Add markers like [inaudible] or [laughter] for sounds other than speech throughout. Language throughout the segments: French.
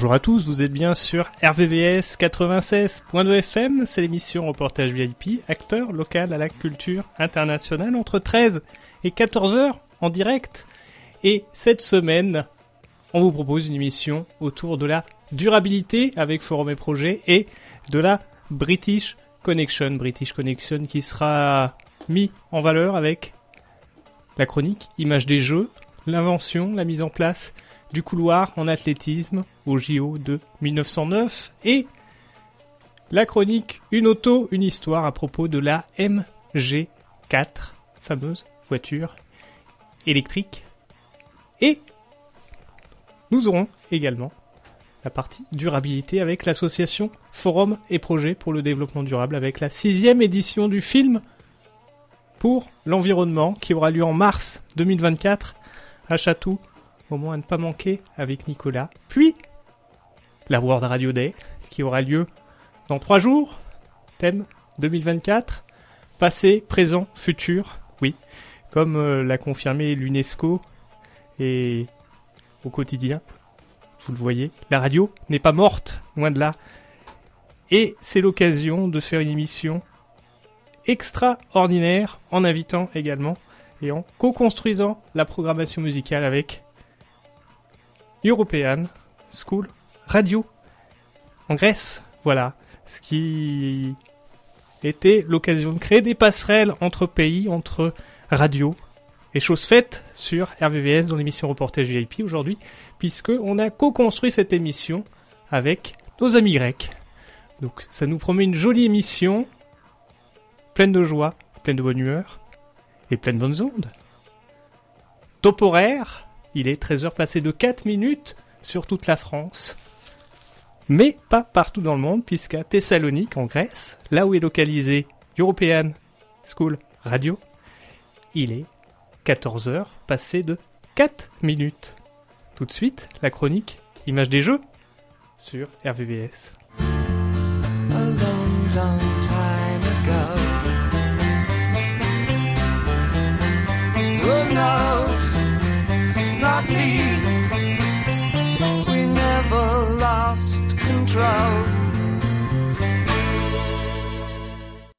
Bonjour à tous, vous êtes bien sur RVVS 96.2 FM, c'est l'émission Reportage VIP, acteur local à la culture internationale entre 13 et 14 heures en direct. Et cette semaine, on vous propose une émission autour de la durabilité avec Forum et Projet et de la British Connection. British Connection qui sera mis en valeur avec la chronique, image des jeux, l'invention, la mise en place du couloir en athlétisme au JO de 1909 et la chronique Une auto, une histoire à propos de la MG4, fameuse voiture électrique. Et nous aurons également la partie durabilité avec l'association Forum et Projet pour le développement durable avec la sixième édition du film pour l'environnement qui aura lieu en mars 2024 à Château moment à ne pas manquer avec Nicolas. Puis, la World Radio Day, qui aura lieu dans trois jours. Thème 2024. Passé, présent, futur. Oui, comme euh, l'a confirmé l'UNESCO et au quotidien. Vous le voyez, la radio n'est pas morte, loin de là. Et c'est l'occasion de faire une émission extraordinaire en invitant également et en co-construisant la programmation musicale avec European School Radio en Grèce. Voilà, ce qui était l'occasion de créer des passerelles entre pays, entre radios. Et chose faite sur RVVS dans l'émission Reportage VIP aujourd'hui, puisque on a co-construit cette émission avec nos amis grecs. Donc ça nous promet une jolie émission, pleine de joie, pleine de bonne humeur et pleine de bonnes ondes. Top il est 13h passé de 4 minutes sur toute la France. Mais pas partout dans le monde, puisqu'à Thessalonique, en Grèce, là où est localisé European School Radio, il est 14h passé de 4 minutes. Tout de suite, la chronique Image des jeux sur RVVS.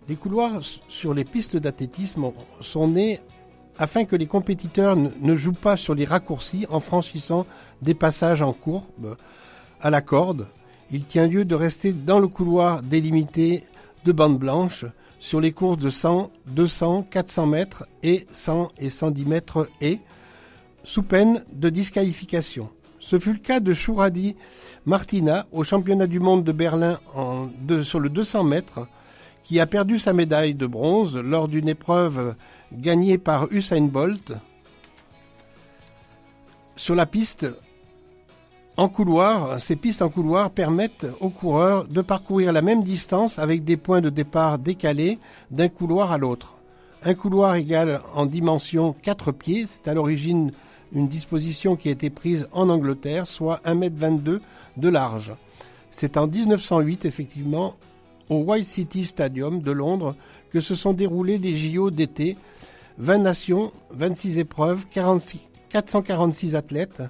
Les couloirs sur les pistes d'athlétisme sont nés afin que les compétiteurs ne jouent pas sur les raccourcis en franchissant des passages en courbe à la corde. Il tient lieu de rester dans le couloir délimité de bandes blanches sur les courses de 100, 200, 400 mètres et 100 et 110 mètres et sous peine de disqualification. Ce fut le cas de Chouradi Martina au championnat du monde de Berlin sur le 200 mètres, qui a perdu sa médaille de bronze lors d'une épreuve gagnée par Usain Bolt sur la piste en couloir. Ces pistes en couloir permettent aux coureurs de parcourir la même distance avec des points de départ décalés d'un couloir à l'autre. Un couloir égal en dimension 4 pieds, c'est à l'origine une disposition qui a été prise en Angleterre, soit 1m22 de large. C'est en 1908, effectivement, au White City Stadium de Londres, que se sont déroulés les JO d'été. 20 nations, 26 épreuves, 446 athlètes.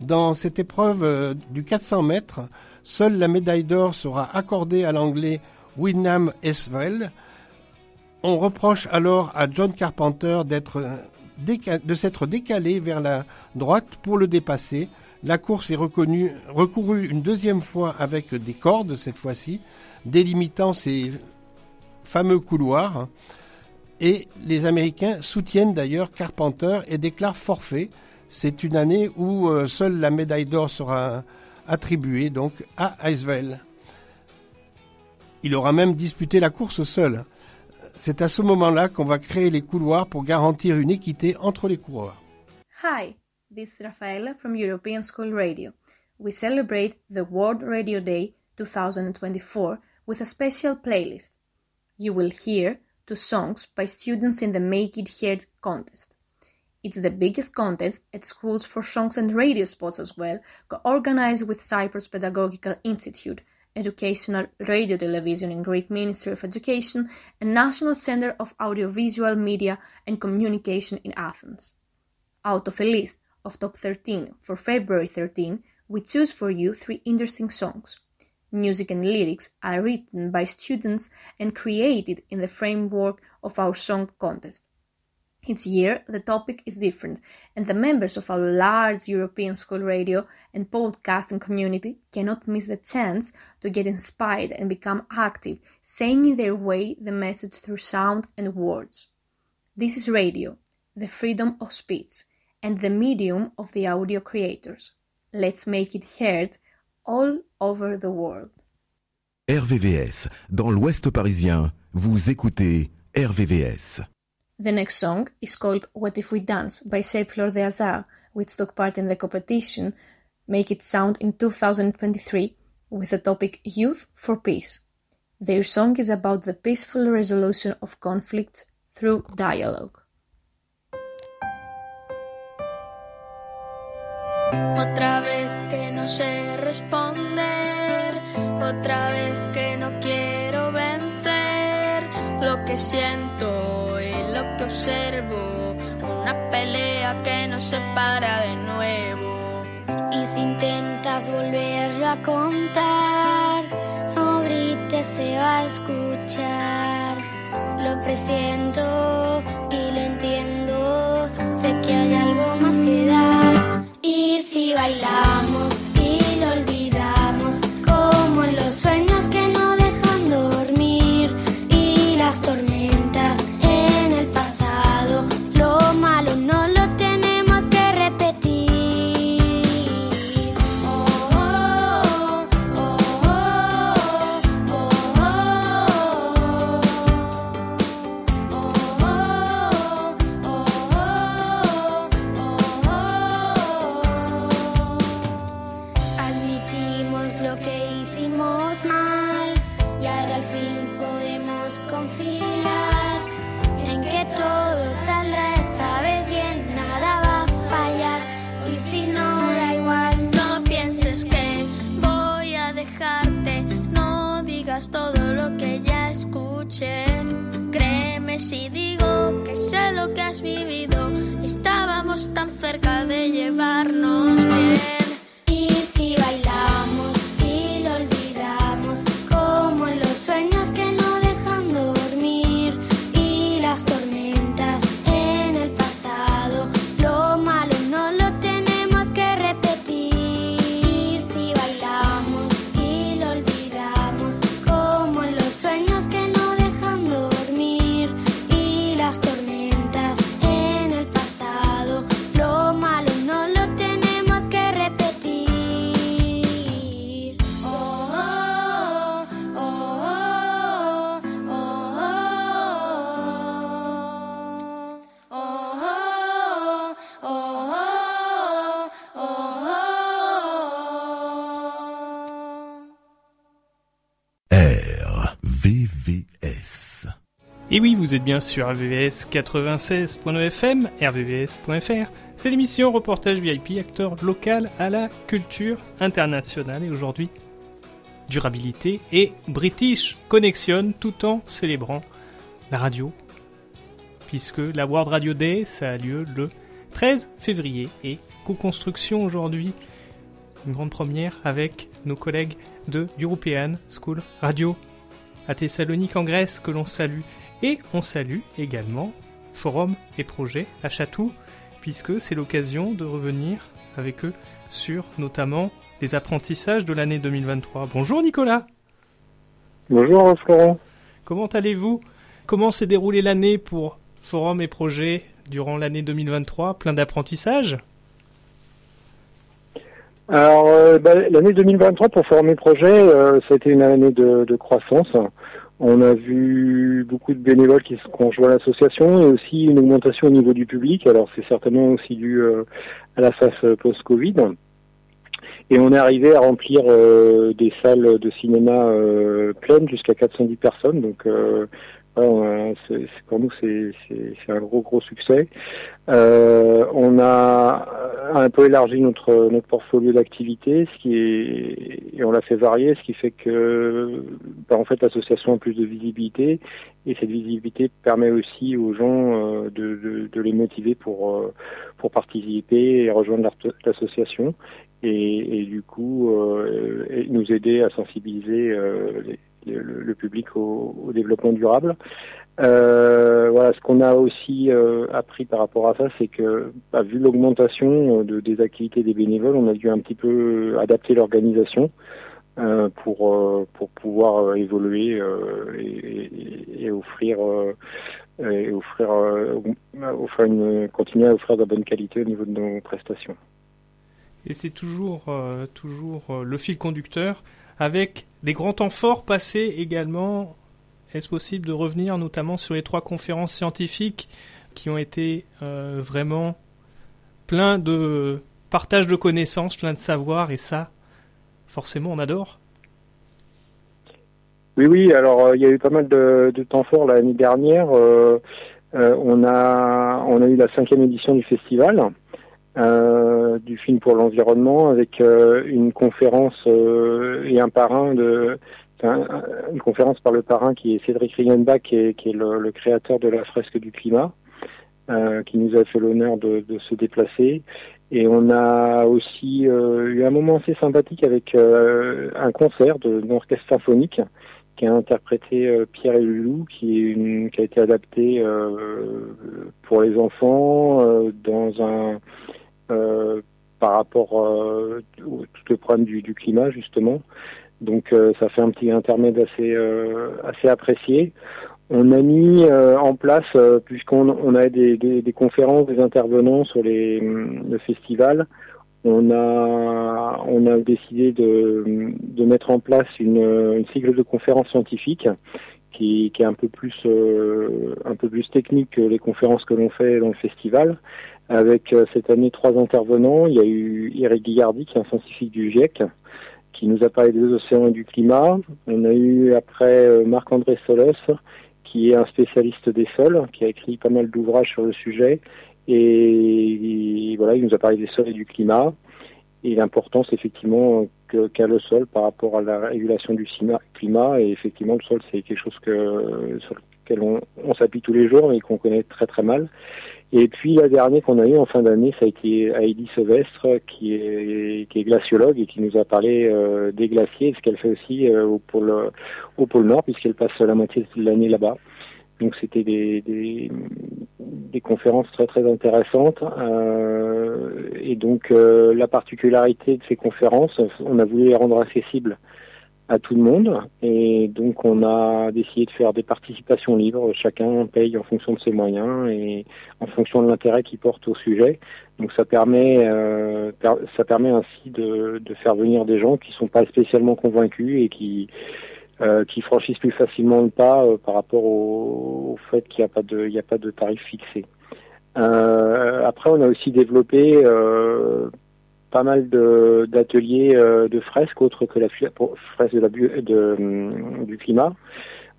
Dans cette épreuve euh, du 400 mètres, seule la médaille d'or sera accordée à l'anglais William Eswell. On reproche alors à John Carpenter d'être euh, de s'être décalé vers la droite pour le dépasser. La course est recourue une deuxième fois avec des cordes cette fois-ci, délimitant ces fameux couloirs. Et les Américains soutiennent d'ailleurs Carpenter et déclarent forfait. C'est une année où euh, seule la médaille d'or sera attribuée donc à Eiswell. Il aura même disputé la course seul. C'est à ce moment-là qu'on va créer les couloirs pour garantir une équité entre les coureurs. Hi, this is Rafaela from European School Radio. We celebrate the World Radio Day 2024 with a special playlist. You will hear two songs by students in the Make It Heard contest. It's the biggest contest at schools for songs and radio spots as well, co-organized with Cyprus Pedagogical Institute, Educational Radio Television and Greek Ministry of Education, and National Center of Audiovisual Media and Communication in Athens. Out of a list of top 13 for February 13, we choose for you three interesting songs. Music and lyrics are written by students and created in the framework of our song contest. Each year, the topic is different, and the members of our large European school radio and podcasting community cannot miss the chance to get inspired and become active, saying in their way the message through sound and words. This is radio, the freedom of speech, and the medium of the audio creators. Let's make it heard all over the world. RVVS, dans l'Ouest parisien, vous écoutez RVVS. The next song is called What If We Dance by Save Flor de Azar, which took part in the competition Make It Sound in 2023 with the topic Youth for Peace. Their song is about the peaceful resolution of conflicts through dialogue. Otra vez que no sé responder, otra vez que no quiero vencer lo que siento observo, una pelea que nos separa de nuevo. Y si intentas volverlo a contar, no grites, se va a escuchar. Lo presiento y lo entiendo, sé que hay algo más que dar. Y si bailamos Créeme si digo que sé lo que has vivido, estábamos tan cerca de llevarnos Et oui, vous êtes bien sur RVVS 96.9 FM, rvvs.fr. C'est l'émission Reportage VIP, acteur local à la culture internationale. Et aujourd'hui, durabilité et British Connection, tout en célébrant la radio. Puisque la World Radio Day, ça a lieu le 13 février. Et co-construction aujourd'hui, une grande première avec nos collègues de European School Radio à Thessalonique en Grèce que l'on salue. Et on salue également Forum et Projet à Chatou, puisque c'est l'occasion de revenir avec eux sur notamment les apprentissages de l'année 2023. Bonjour Nicolas, Bonjour Florent. comment allez-vous? Comment s'est déroulée l'année pour Forum et Projet durant l'année 2023 Plein d'apprentissages? Alors euh, bah, l'année 2023 pour Former Projet, euh, ça a été une année de, de croissance. On a vu beaucoup de bénévoles qui se ont rejoint l'association et aussi une augmentation au niveau du public. Alors c'est certainement aussi dû euh, à la phase euh, post-Covid. Et on est arrivé à remplir euh, des salles de cinéma pleines jusqu'à 410 personnes. Donc euh, c'est- pour nous, c'est un gros gros succès. Euh, on a un peu élargi notre notre portfolio d'activités, et on l'a fait varier, ce qui fait que bah, en fait l'association a plus de visibilité et cette visibilité permet aussi aux gens euh, de, de, de les motiver pour euh, pour participer et rejoindre l'association et, et du coup euh, nous aider à sensibiliser les- le, public au, développement durable. Euh, voilà, ce qu'on a aussi euh, appris par rapport à ça, c'est que bah, vu l'augmentation euh, de, des activités des bénévoles, on a dû un petit peu adapter l'organisation pour pour pouvoir évoluer et, offrir et offrir continuer à offrir de la bonne qualité au niveau de nos prestations. Et c'est toujours, toujours le fil conducteur, avec des grands temps forts passés également. Est-ce possible de revenir notamment sur les trois conférences scientifiques qui ont été euh, vraiment plein de partage de connaissances, plein de savoir, et ça, forcément, on adore? Oui, oui. Alors, euh, il y a eu pas mal de, temps forts l'année dernière. Euh, euh, on a on a eu la cinquième édition du festival du film pour l'environnement avec euh, une conférence euh, et un parrain de un- un- une conférence par le parrain qui est Cédric Rienbach qui est, qui est le, le créateur de la fresque du climat euh, qui nous a fait l'honneur de, de se déplacer. Et on a aussi euh, eu un moment assez sympathique avec euh, un concert d'un orchestre symphonique qui a interprété euh, Pierre et Loulou, qui, est une, qui a été adapté euh, pour les enfants euh, dans un euh, par rapport euh, au tout le problème du, climat justement. Donc euh, ça fait un petit intermède assez euh, apprécié. On a mis euh, en place, euh, puisqu'on on a des, conférences, des intervenants sur les, le festival, on a, décidé de, mettre en place une, cycle de conférences scientifiques qui, est euh, un peu plus technique que les conférences que l'on fait dans le festival. Avec euh, cette année trois intervenants, il y a eu Eric Guillardi, qui est un scientifique du GIEC, qui nous a parlé des océans et du climat. On a eu après euh, Marc-André Solos, qui est un spécialiste des sols, qui a écrit pas mal d'ouvrages sur le sujet. Et, voilà, il nous a parlé des sols et du climat et l'importance effectivement qu'a le sol par rapport à la régulation du climat. Et effectivement, le sol, c'est quelque chose que, sur lequel on, on s'appuie tous les jours et qu'on connaît très très mal. Et puis la dernière qu'on a eue en fin d'année, ça a été Heidi Sauvestre, qui est, qui est glaciologue et qui nous a parlé euh, des glaciers, ce qu'elle fait aussi euh, au, pôle, au pôle Nord, puisqu'elle passe la moitié de l'année là-bas. Donc c'était des, des, des conférences très très intéressantes. Euh, et donc euh, la particularité de ces conférences, on a voulu les rendre accessibles à tout le monde. Et donc on a décidé de faire des participations libres. Chacun paye en fonction de ses moyens et en fonction de l'intérêt qu'il porte au sujet. Donc ça permet, euh, ça permet ainsi de, faire venir des gens qui sont pas spécialement convaincus et qui euh, qui franchissent plus facilement le pas euh, par rapport au, fait qu'il n'y a pas de, il a pas de tarif fixé. Après, on a aussi développé pas mal d'ateliers euh, de fresques autres que la fresque de la hum, du climat.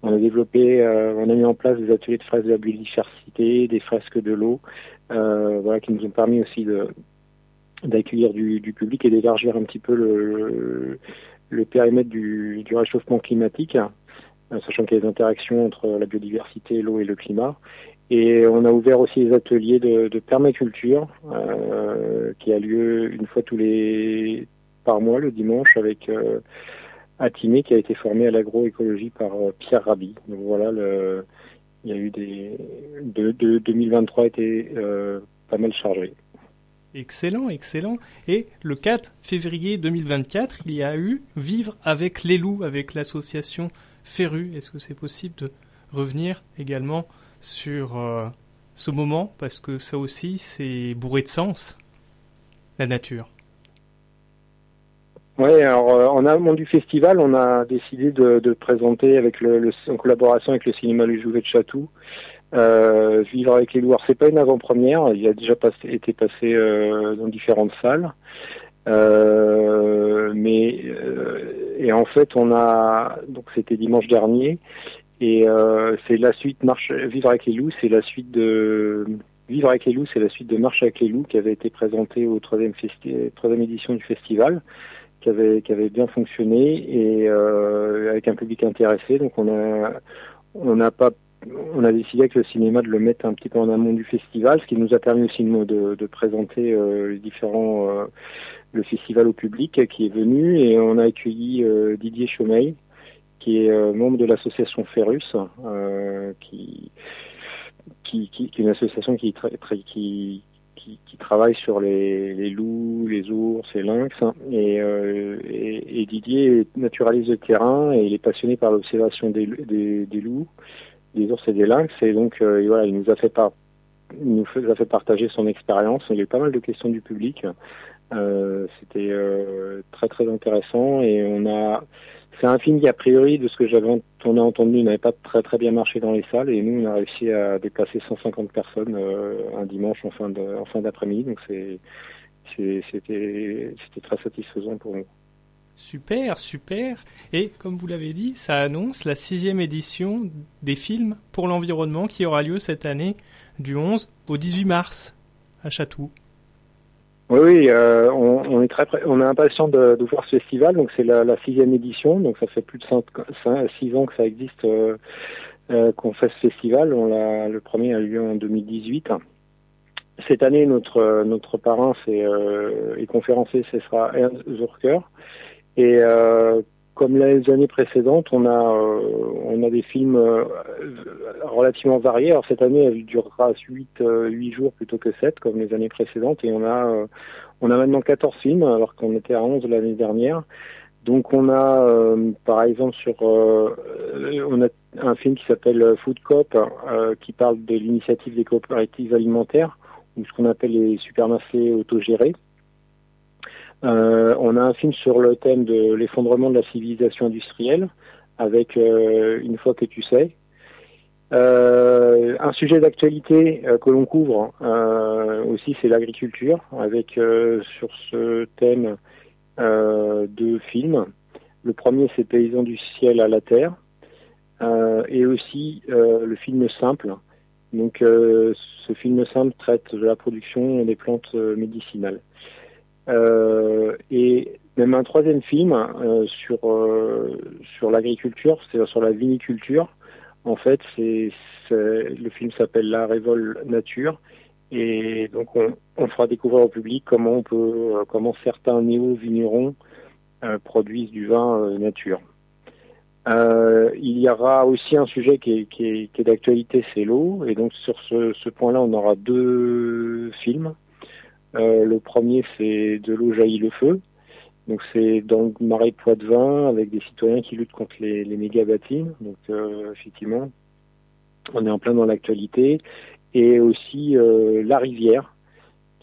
On a développé, euh, on a mis en place des ateliers de fresques de la biodiversité, des fresques de l'eau, euh, voilà, qui nous ont permis aussi d'accueillir du, du public et d'élargir un petit peu le, le périmètre du, du réchauffement climatique, euh, sachant qu'il y a des interactions entre la biodiversité, l'eau et le climat. Et on a ouvert aussi des ateliers de, permaculture euh, qui a lieu une fois tous les par mois le dimanche avec euh, Atimé qui a été formé à l'agroécologie par euh, Pierre Rabhi. Donc voilà, il y a eu des de, de 2023 était euh, pas mal chargé. Excellent, excellent. Et le 4 février 2024, il y a eu Vivre avec les loups, avec l'association Ferru. Est-ce que c'est possible de revenir également sur euh, ce moment Parce que ça aussi, c'est bourré de sens, la nature. Oui, alors euh, en amont du festival, on a décidé de, présenter avec le, en collaboration avec le cinéma Le Jouvet de Chatou, euh, Vivre avec les loups. Alors, c'est pas une avant-première, il a déjà été passé dans différentes salles. Mais et en fait, on a donc c'était dimanche dernier et euh, c'est la suite vivre avec les loups, c'est la suite de vivre avec les loups, c'est la suite de marche avec les loups qui avait été présentée au troisième édition du festival, qui avait bien fonctionné et euh, avec un public intéressé. Donc on a décidé avec le cinéma de le mettre un petit peu en amont du festival, ce qui nous a permis aussi de, de- présenter euh, le festival au public qui est venu et on a accueilli Didier Chaumeil, qui est euh, membre de l'association Ferrus, euh, qui, est une association qui, tra- tra- qui, qui, qui travaille sur les, les loups, les ours et lynx. hein. Et, euh, et, et Didier est naturaliste de terrain et il est passionné par l'observation des, loups, des ours et des lynx. Et donc euh, voilà, il nous a fait partager son expérience. Il y a eu pas mal de questions du public. C'était très très intéressant et on a c'est un film qui a priori de ce que j'avais a entendu n'avait pas très très bien marché dans les salles et nous on a réussi à déplacer 150 personnes euh, un dimanche en fin d'après-midi donc c'était très satisfaisant pour nous. Super, super. Et comme vous l'avez dit, ça annonce la sixième édition des films pour l'environnement qui aura lieu cette année du 11 au 18 mars à Chatou. Oui, euh, on, est très, on est impatient de, voir ce festival. Donc c'est la, sixième édition, donc ça fait plus de cinq, cinq- six ans que ça existe euh, euh, qu'on fait ce festival. On l'a, le premier a eu lieu en 2018. Cette année, notre notre parrain c'est euh, et conférencier, ce sera Ernst Zurker. Et euh, comme les années précédentes, on a euh, on a des films euh, relativement variés. Alors cette année, elle durera 8, euh, huit jours plutôt que 7 comme les années précédentes. Et on a euh, on a maintenant 14 films alors qu'on était à 11 l'année dernière. Donc on a euh, par exemple sur euh, on a un film qui s'appelle Food euh, qui parle de l'initiative des coopératives alimentaires ou ce qu'on appelle les supermarchés autogérés. Euh, on a un film sur le thème de l'effondrement de la civilisation industrielle avec euh, Une fois que tu sais. Euh, un sujet d'actualité que l'on couvre aussi, c'est l'agriculture, avec sur ce thème deux films. Le premier, c'est Paysans du ciel à la terre, et aussi le film Simple. Donc, ce film Simple traite de la production des plantes médicinales. Euh, et même un troisième film euh, sur euh, sur l'agriculture, c'est sur la viniculture. En fait, c'est le film s'appelle La Révolte Nature, et donc on, on fera découvrir au public comment on peut comment certains néo vignerons euh, produisent du vin euh, nature. Il y aura aussi un sujet qui est, qui est, qui est d'actualité, c'est l'eau, et donc sur ce, ce point-là, on aura deux films. Euh, le premier, c'est De l'eau jaillit le feu. Donc c'est dans le marais de Poitevin avec des citoyens qui luttent contre les, les méga bâtiments. Donc euh, effectivement, on est en plein dans l'actualité. Et aussi euh, La rivière,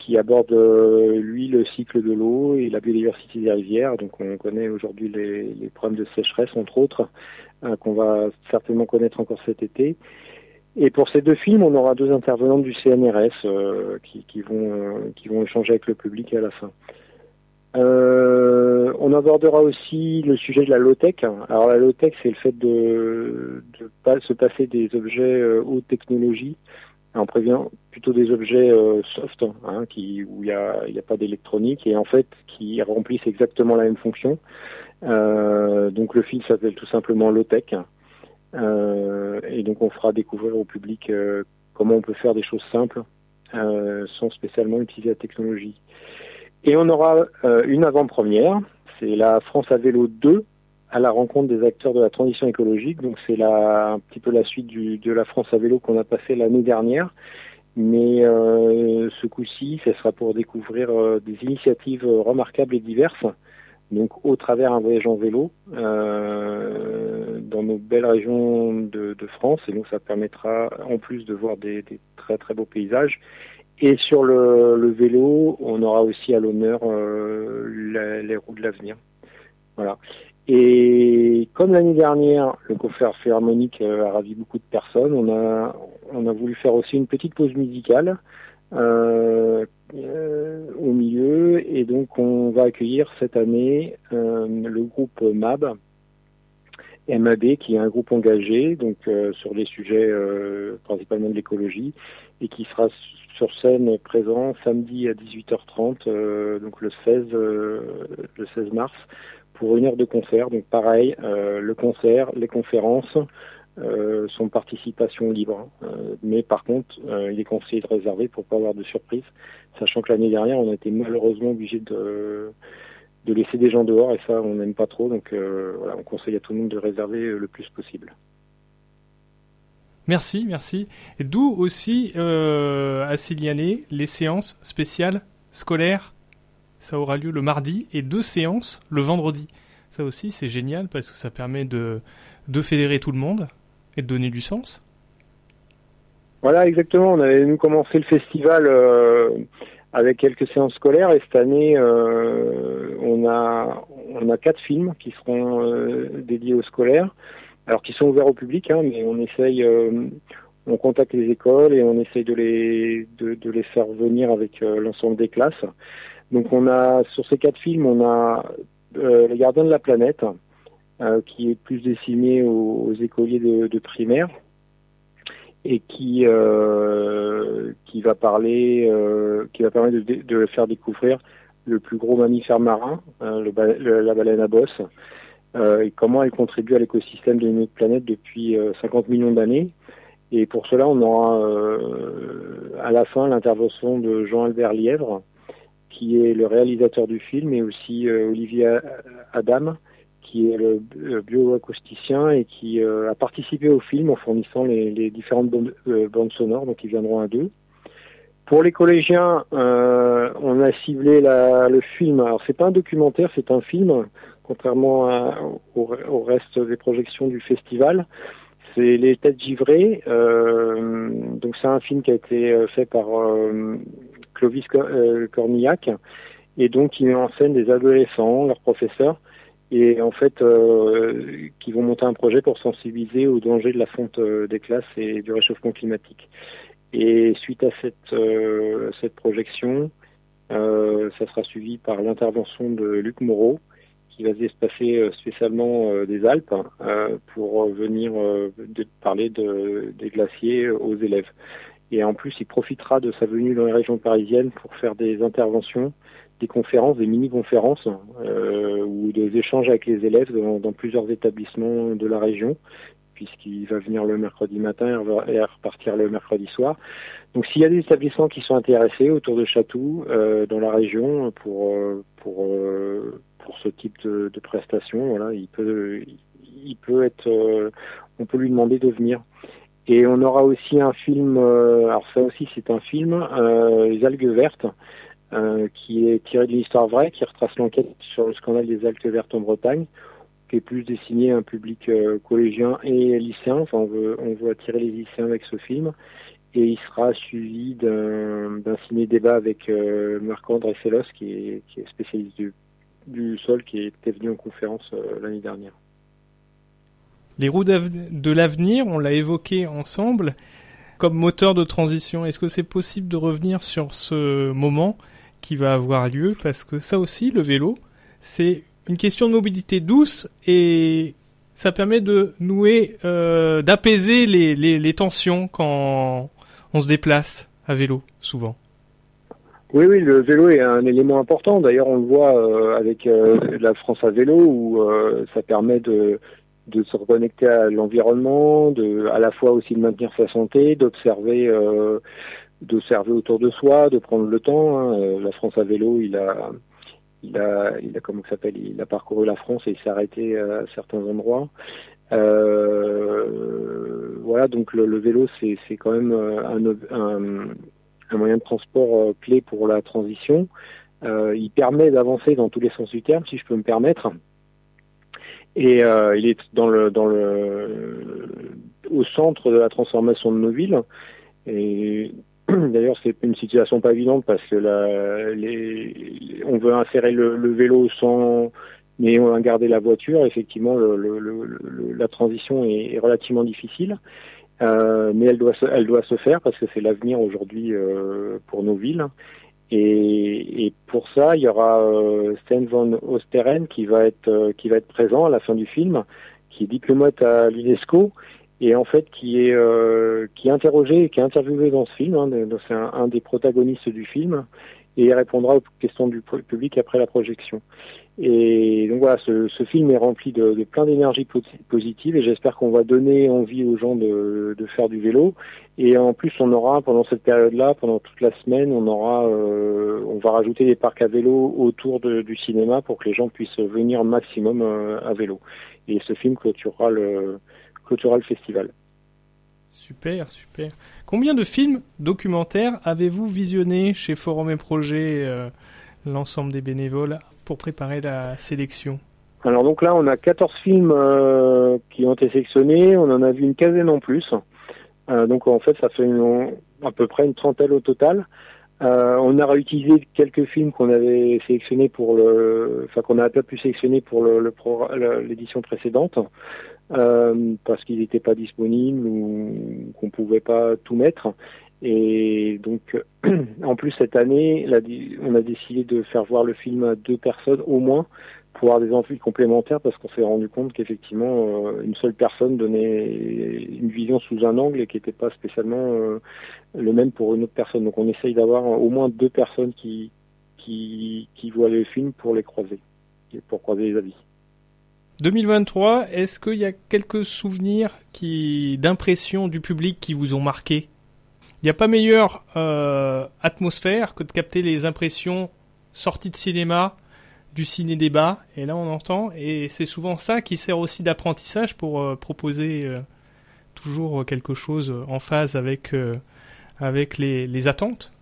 qui aborde euh, lui le cycle de l'eau et la biodiversité des rivières. Donc on connaît aujourd'hui les, les problèmes de sécheresse entre autres, euh, qu'on va certainement connaître encore cet été. Et pour ces deux films, on aura deux intervenants du CNRS euh, qui, qui vont euh, qui vont échanger avec le public à la fin. Euh, on abordera aussi le sujet de la low-tech. Alors la low-tech, c'est le fait de, de pas se passer des objets haute technologie en prévient plutôt des objets soft, hein, où il n'y a, pas d'électronique et en fait qui remplissent exactement la même fonction. Donc le film s'appelle tout simplement low-tech. Euh, et donc on fera découvrir au public euh, comment on peut faire des choses simples euh, sans spécialement utiliser la technologie. Et on aura euh, une avant-première, c'est la France à vélo 2 à la rencontre des acteurs de la transition écologique. Donc c'est un petit peu la suite du, de la France à vélo qu'on a passé l'année dernière. Mais euh, ce coup-ci, ce sera pour découvrir euh, des initiatives remarquables et diverses. Donc au travers un voyage en vélo euh, dans nos belles régions de, de France. Et donc ça permettra en plus de voir des, des très très beaux paysages. Et sur le, le vélo, on aura aussi à l'honneur euh, les roues de l'avenir. Voilà. Et comme l'année dernière, le concert philharmonique euh, a ravi beaucoup de personnes, on a, on a voulu faire aussi une petite pause musicale euh, au milieu. Et donc on va accueillir cette année euh, le groupe MAB, MAB, qui est un groupe engagé donc euh, sur les sujets euh, principalement de l'écologie et qui sera sur scène présent samedi à 18h30, euh, donc le 16, euh, le 16 mars, pour une heure de concert. Donc pareil, euh, le concert, les conférences euh, sont participation libre. Euh, mais par contre, euh, il est conseillé de réserver pour pas avoir de surprise, sachant que l'année dernière, on a été malheureusement obligé de laisser des gens dehors et ça on n'aime pas trop donc voilà on conseille à tout le monde de réserver le plus possible. Merci, merci. D'où aussi à les séances spéciales scolaires. Ça aura lieu le mardi et deux séances le vendredi. Ça aussi c'est génial parce que ça permet de fédérer tout le monde et de donner du sens. Voilà exactement, on avait nous commencé le festival euh, avec quelques séances scolaires et cette année euh, on a on a quatre films qui seront euh, dédiés aux scolaires, alors qui sont ouverts au public, hein, mais on essaye, on contacte les écoles et on essaye de les de, de les faire venir avec l'ensemble des classes. Donc on a sur ces quatre films, on a Les Gardiens de la planète, qui est plus destiné aux, écoliers de, primaire et qui euh, qui va parler, euh, qui va permettre de, faire découvrir le plus gros mammifère marin, euh, la baleine à bosse, euh, et comment elle contribue à l'écosystème de notre planète depuis euh, 50 millions d'années. Et pour cela, on aura euh, à la fin l'intervention de Jean-Albert Lièvre, qui est le réalisateur du film, et aussi euh, Olivier Adam, qui est le bioacousticien et qui euh, a participé au film en fournissant les, les différentes bandes, euh, bandes sonores, donc ils viendront à deux. Pour les collégiens, euh, on a ciblé la- le film. Alors c'est pas un documentaire, c'est un film, contrairement à- au, reste des projections du festival. C'est Les Têtes Givrées. euh, donc c'est un film qui a été euh, fait par euh, Clovis Cor- Cornillac et donc il met en scène des adolescents, leurs professeurs, et en fait euh, qui vont monter un projet pour sensibiliser aux dangers de la fonte euh, des classes et du réchauffement climatique. Et suite à cette, euh, cette projection, ça sera suivi par l'intervention de Luc Moreau, qui va se déplacer spécialement des Alpes pour venir parler de, des glaciers aux élèves. Et en plus, il profitera de sa venue dans les régions parisiennes pour faire des interventions, des conférences, des mini-conférences euh, ou des échanges avec les élèves dans, dans plusieurs établissements de la région, puisqu'il va venir le mercredi matin et repartir le mercredi soir. Donc s'il y a des établissements qui sont intéressés autour de Chatou, euh, dans la région, pour, euh, pour, euh, pour ce type de, de prestations, voilà, il peut, il peut être, euh, on peut lui demander de venir. Et on aura aussi un film, euh, alors ça aussi c'est un film, Les algues vertes, euh, qui est tiré de l'histoire vraie, qui retrace l'enquête sur le scandale des algues vertes en Bretagne, qui est plus destiné à un public euh, collégien et lycéen. Enfin, on veut, attirer les lycéens avec ce film. Et il sera suivi d'un ciné-débat avec euh, Marc-André Sellos, qui est, spécialiste du, sol, qui était venu en conférence l'année dernière. Les roues de l'avenir, on l'a évoqué ensemble comme moteur de transition. Est-ce que c'est possible de revenir sur ce moment qui va avoir lieu Parce que ça aussi, le vélo, c'est une question de mobilité douce et ça permet de nouer, euh, d'apaiser les, les, tensions quand on se déplace à vélo, souvent. Oui, oui, le vélo est un élément important. D'ailleurs, on le voit euh, avec euh, la France à vélo, où ça permet de, de se reconnecter à l'environnement, de, à la fois aussi de maintenir sa santé, d'observer, d'observer autour de soi, de prendre le temps. hein. Euh, La France à vélo, il a, il a, il a comment s'appelle, il a parcouru la France et il s'est arrêté à certains endroits. Euh, voilà, donc le, vélo, c'est, quand même euh, un, un, moyen de transport clé pour la transition. Il permet d'avancer dans tous les sens du terme, si je peux me permettre. Et il est dans le, dans le, au centre de la transformation de nos villes. Et [clears throat] d'ailleurs, c'est une situation pas évidente parce que on veut insérer le, vélo sans, mais on va garder la voiture. Effectivement, la transition est, relativement difficile. Euh, mais elle doit se, faire parce que c'est l'avenir aujourd'hui euh, pour nos villes. Et, pour ça, il y aura euh, Sten van Osteren qui va être présent à la fin du film, qui est diplomate à l'UNESCO et en fait qui est euh, qui est interrogé, qui est interviewé dans ce film. Hein, c'est un, des protagonistes du film et il répondra aux questions du pu- public après la projection. Et donc voilà, ce, ce film est rempli de, plein d'énergie posi- positive et j'espère qu'on va donner envie aux gens de, de faire du vélo. Et en plus, on aura pendant cette période-là, pendant toute la semaine, on aura, euh, on va rajouter des parcs à vélo autour du cinéma pour que les gens puissent venir maximum euh, à vélo. Et ce film clôturera le, clôturera le festival. Super, super. Combien de films documentaires avez-vous visionné chez Forum et Projet, euh, l'ensemble des bénévoles, pour préparer la sélection? Alors donc là, on a 14 films euh, qui ont été sélectionnés, on en a vu une quinzaine en plus. Euh, donc en fait, ça fait une- à peu près une trentaine au total. Euh, on a réutilisé quelques films qu'on avait sélectionnés pour le, enfin qu'on n'a pas pu sélectionner pour le, le pro- l'édition précédente euh, parce qu'ils n'étaient pas disponibles ou qu'on pouvait pas tout mettre. Et donc, [clears throat] en plus cette année, on a décidé de faire voir le film à deux personnes au moins pour avoir des envies complémentaires parce qu'on s'est rendu compte qu'effectivement euh, une seule personne donnait une vision sous un angle et qui n'était pas spécialement euh, le même pour une autre personne. Donc on essaye d'avoir au moins deux personnes qui, qui, qui voient le film pour les croiser, pour croiser les avis. 2023, est-ce qu'il y a quelques souvenirs qui d'impressions du public qui vous ont marqué? Il n'y a pas meilleure euh, atmosphère que de capter les impressions sorties de cinéma, du ciné-débat, et là on entend, et c'est souvent ça qui sert aussi d'apprentissage pour euh, proposer euh, toujours quelque chose en phase avec, avec les, attentes.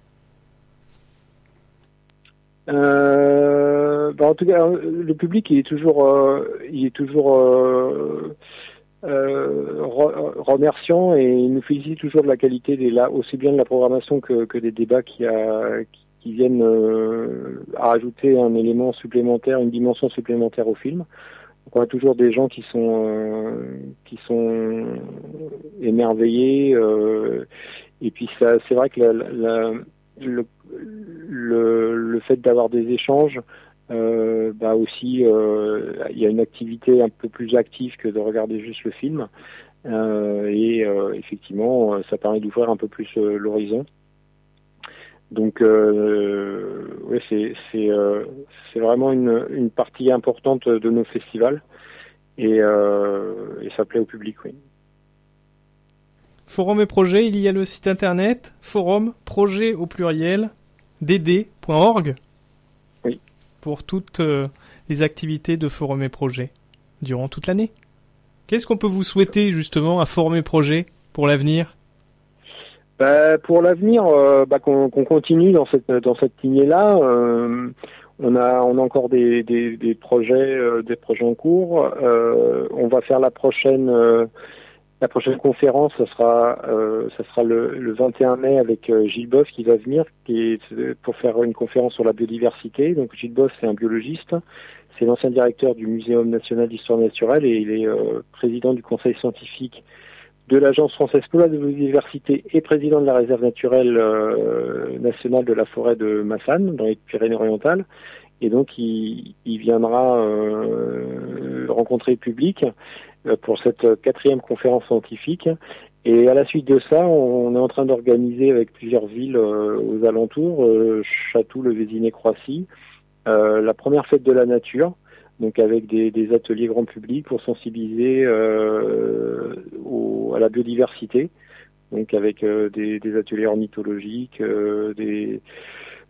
Bah, en tout cas, le public il est toujours, euh, il est toujours euh, euh, re- remerciant et il nous félicite toujours de la qualité aussi bien de la programmation que, des débats qui, viennent euh, à ajouter un élément supplémentaire, une dimension supplémentaire au film. Donc, on a toujours des gens qui sont euh, émerveillés euh, et puis c'est vrai que le fait d'avoir des échanges, euh, bah aussi, euh, il y a une activité un peu plus active que de regarder juste le film. Euh, et effectivement, ça permet d'ouvrir un peu plus l'horizon. Donc, ouais, c'est c'est vraiment une, une partie importante de nos festivals et, et ça plaît au public, oui. Forum et projet, il y a le site internet forum projet au pluriel dd.org. pour toutes euh, les activités de Forum et projet durant toute l'année. Qu'est-ce qu'on peut vous souhaiter justement à Forum et projet pour l'avenir? Bah, pour l'avenir, euh, bah, qu'on continue dans cette dans cette lignée-là. euh, on a on a encore des, des, projets des projets en cours. On va faire la prochaine la prochaine conférence. Ça sera euh, ça sera le, le 21 mai avec euh, Gilles Boff qui va venir, qui est euh, pour faire une conférence sur la biodiversité. Donc Gilles Boff c'est un biologiste. C'est l'ancien directeur du Muséum national d'histoire naturelle et il est euh, président du conseil scientifique de l'Agence française pour la biodiversité et président de la réserve naturelle euh, nationale de la forêt de Massane, dans les Pyrénées-Orientales. Et donc, il, il viendra rencontrer le public pour cette quatrième conférence scientifique. Et à la suite de ça, on est en train d'organiser avec plusieurs villes euh, aux alentours, euh, Château, le Vésiné, Croissy, euh, la première fête de la nature, donc avec des, des ateliers grand public pour sensibiliser euh, au- à la biodiversité, donc avec euh, des, des ateliers ornithologiques, euh, des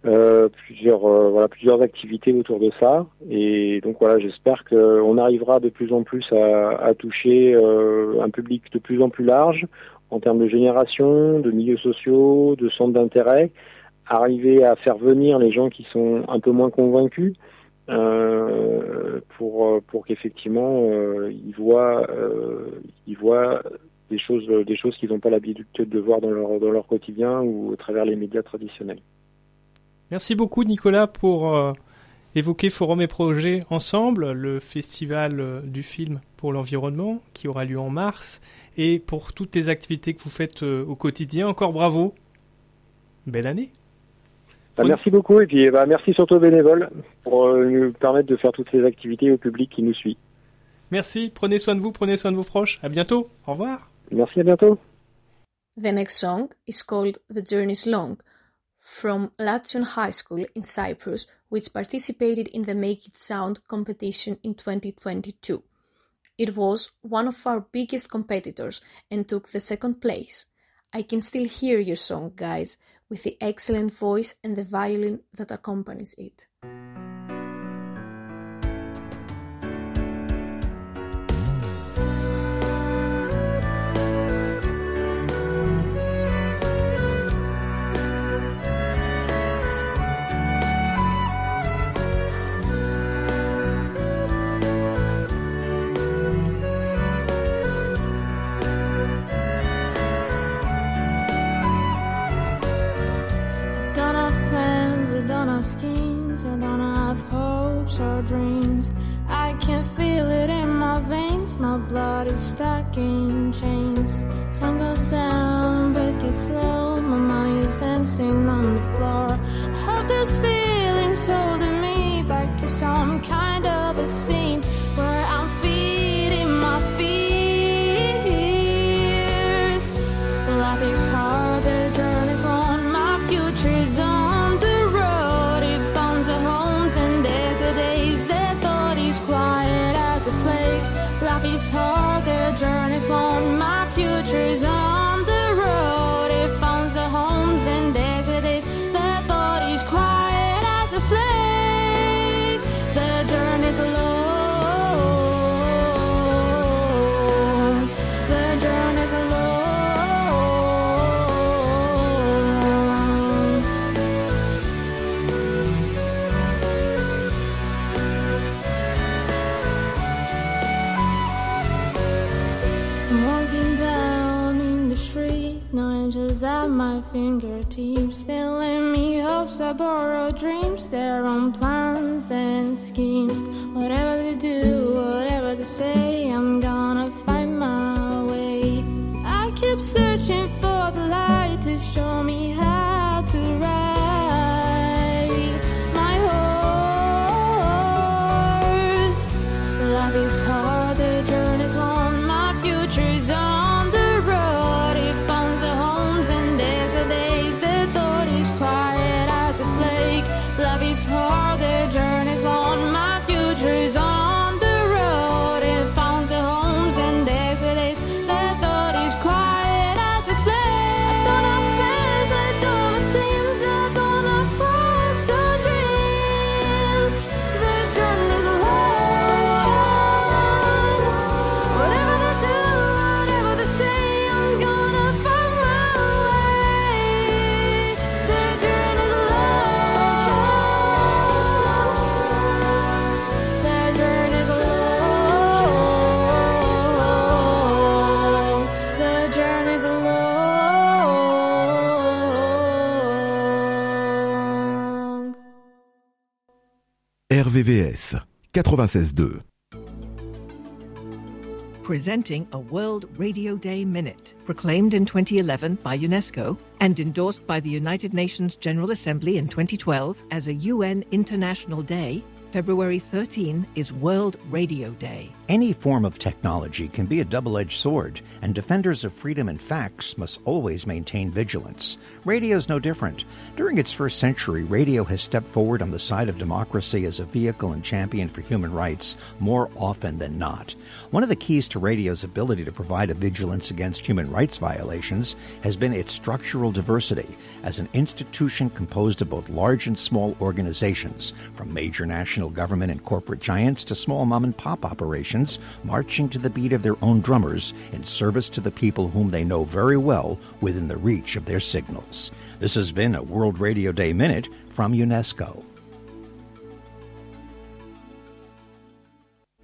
euh, plusieurs euh, voilà plusieurs activités autour de ça. Et donc voilà, j'espère qu'on arrivera de plus en plus à, à toucher euh, un public de plus en plus large en termes de génération, de milieux sociaux, de centres d'intérêt, arriver à faire venir les gens qui sont un peu moins convaincus euh, pour pour qu'effectivement euh, ils voient ils voient des choses des choses qu'ils n'ont pas l'habitude de voir dans leur dans leur quotidien ou au travers les médias traditionnels. Merci beaucoup Nicolas pour euh, évoquer Forum et Projet ensemble, le festival euh, du film pour l'environnement qui aura lieu en mars, et pour toutes les activités que vous faites euh, au quotidien. Encore bravo. Belle année. Bah, merci beaucoup et puis bah, merci surtout aux bénévoles pour euh, nous permettre de faire toutes ces activités au public qui nous suit. Merci, prenez soin de vous, prenez soin de vos proches. À bientôt. Au revoir. Merci, à bientôt. The next song is called The Journey's Long from Lation High School in Cyprus, which participated in the Make It Sound competition in 2022. It was one of our biggest competitors and took the second place. I can still hear your song, guys, with the excellent voice and the violin that accompanies it. Have schemes, I don't have hopes or dreams. I can feel it in my veins, my blood is stuck in chains. Sun goes down, breath gets slow, my mind is dancing on the floor. I have these feelings holding me back to some kind of a scene where I'm Is hard, the journey's long, my future's on fingertips, telling me hopes I borrow dreams, their own plans and schemes. Whatever they do, whatever they say, RVVS 96.2. Presenting a World Radio Day Minute, proclaimed in 2011 by UNESCO and endorsed by the United Nations General Assembly in 2012 as a UN International Day. February 13 is World Radio Day. Any form of technology can be a double edged sword, and defenders of freedom and facts must always maintain vigilance. Radio is no different. During its first century, radio has stepped forward on the side of democracy as a vehicle and champion for human rights more often than not. One of the keys to radio's ability to provide a vigilance against human rights violations has been its structural diversity as an institution composed of both large and small organizations, from major national government and corporate giants to small mom and pop operations, marching to the beat of their own drummers in service to the people whom they know very well within the reach of their signals. This has been a World Radio Day Minute from UNESCO.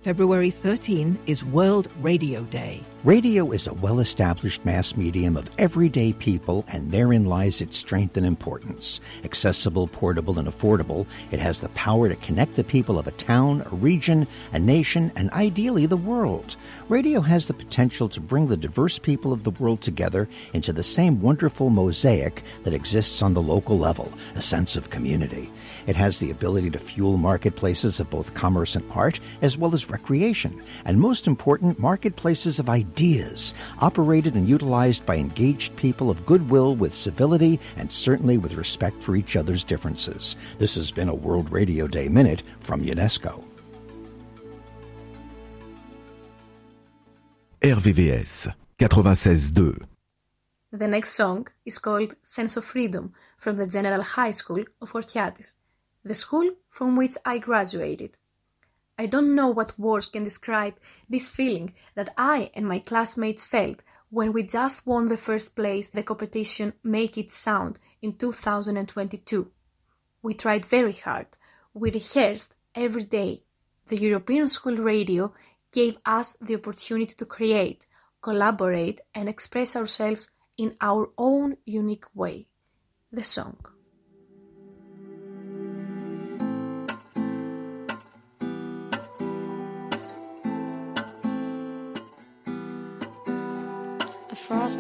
February 13 is World Radio Day. Radio is a well established mass medium of everyday people, and therein lies its strength and importance. Accessible, portable, and affordable, it has the power to connect the people of a town, a region, a nation, and ideally the world. Radio has the potential to bring the diverse people of the world together into the same wonderful mosaic that exists on the local level a sense of community. It has the ability to fuel marketplaces of both commerce and art, as well as recreation, and most important, marketplaces of ideas, operated and utilized by engaged people of goodwill with civility and certainly with respect for each other's differences. This has been a World Radio Day Minute from UNESCO. RVVS 96.2 The next song is called Sense of Freedom from the General High School of Orchiatis, the school from which I graduated. I don't know what words can describe this feeling that I and my classmates felt when we just won the first place the competition Make It Sound in 2022. We tried very hard. We rehearsed every day. The European School Radio gave us the opportunity to create, collaborate, and express ourselves in our own unique way. The song.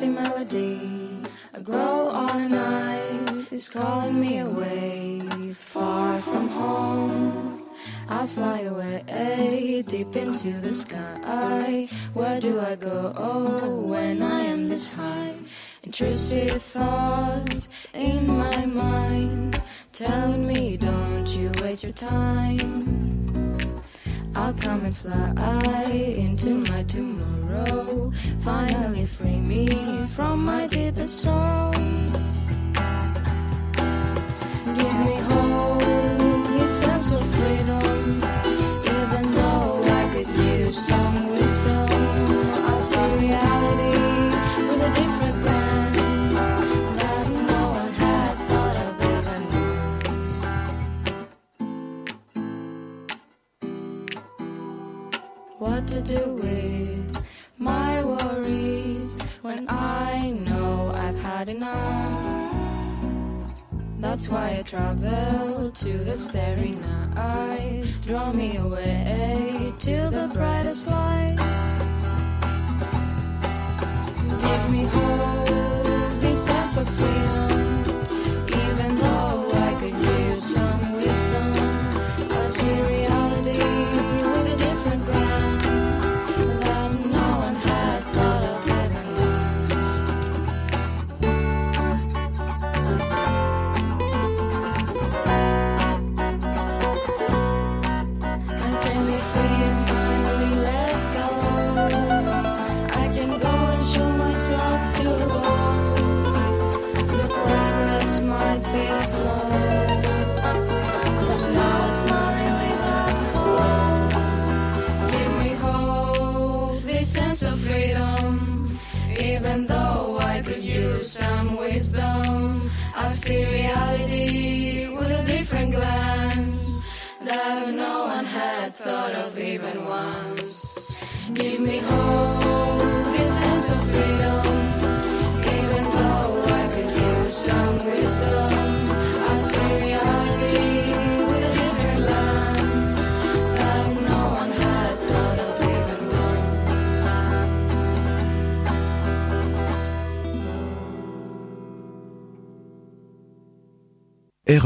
A melody, a glow on a night is calling me away, far from home. I fly away deep into the sky. Where do I go oh, when I am this high? Intrusive thoughts in my mind telling me, don't you waste your time. I'll come and fly into my tomorrow. Finally free me from my deepest sorrow. Give me hope, this sense of freedom. Even though I could use some to do with my worries when I know I've had enough? That's why I travel to the starry night. Draw me away to the brightest light. Give me hope, this sense of freedom.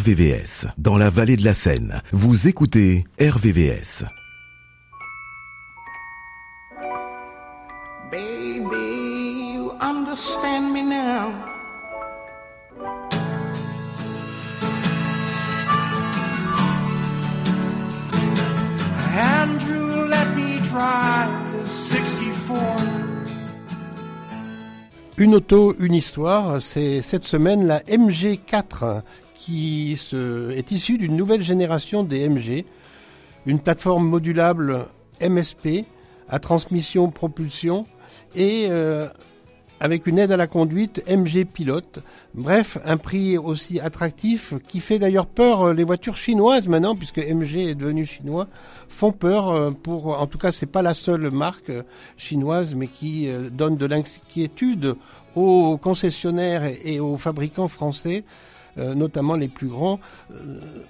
RVVS, dans la vallée de la Seine. Vous écoutez RVVS. Baby, you understand me now. Andrew, let me try the 64. Une auto, une histoire, c'est cette semaine la MG4 qui est issue d'une nouvelle génération des MG, une plateforme modulable MSP à transmission propulsion et euh, avec une aide à la conduite MG Pilote. Bref, un prix aussi attractif qui fait d'ailleurs peur euh, les voitures chinoises maintenant puisque MG est devenu chinois font peur euh, pour en tout cas c'est pas la seule marque chinoise mais qui donne de l'inquiétude aux concessionnaires et aux fabricants français notamment les plus grands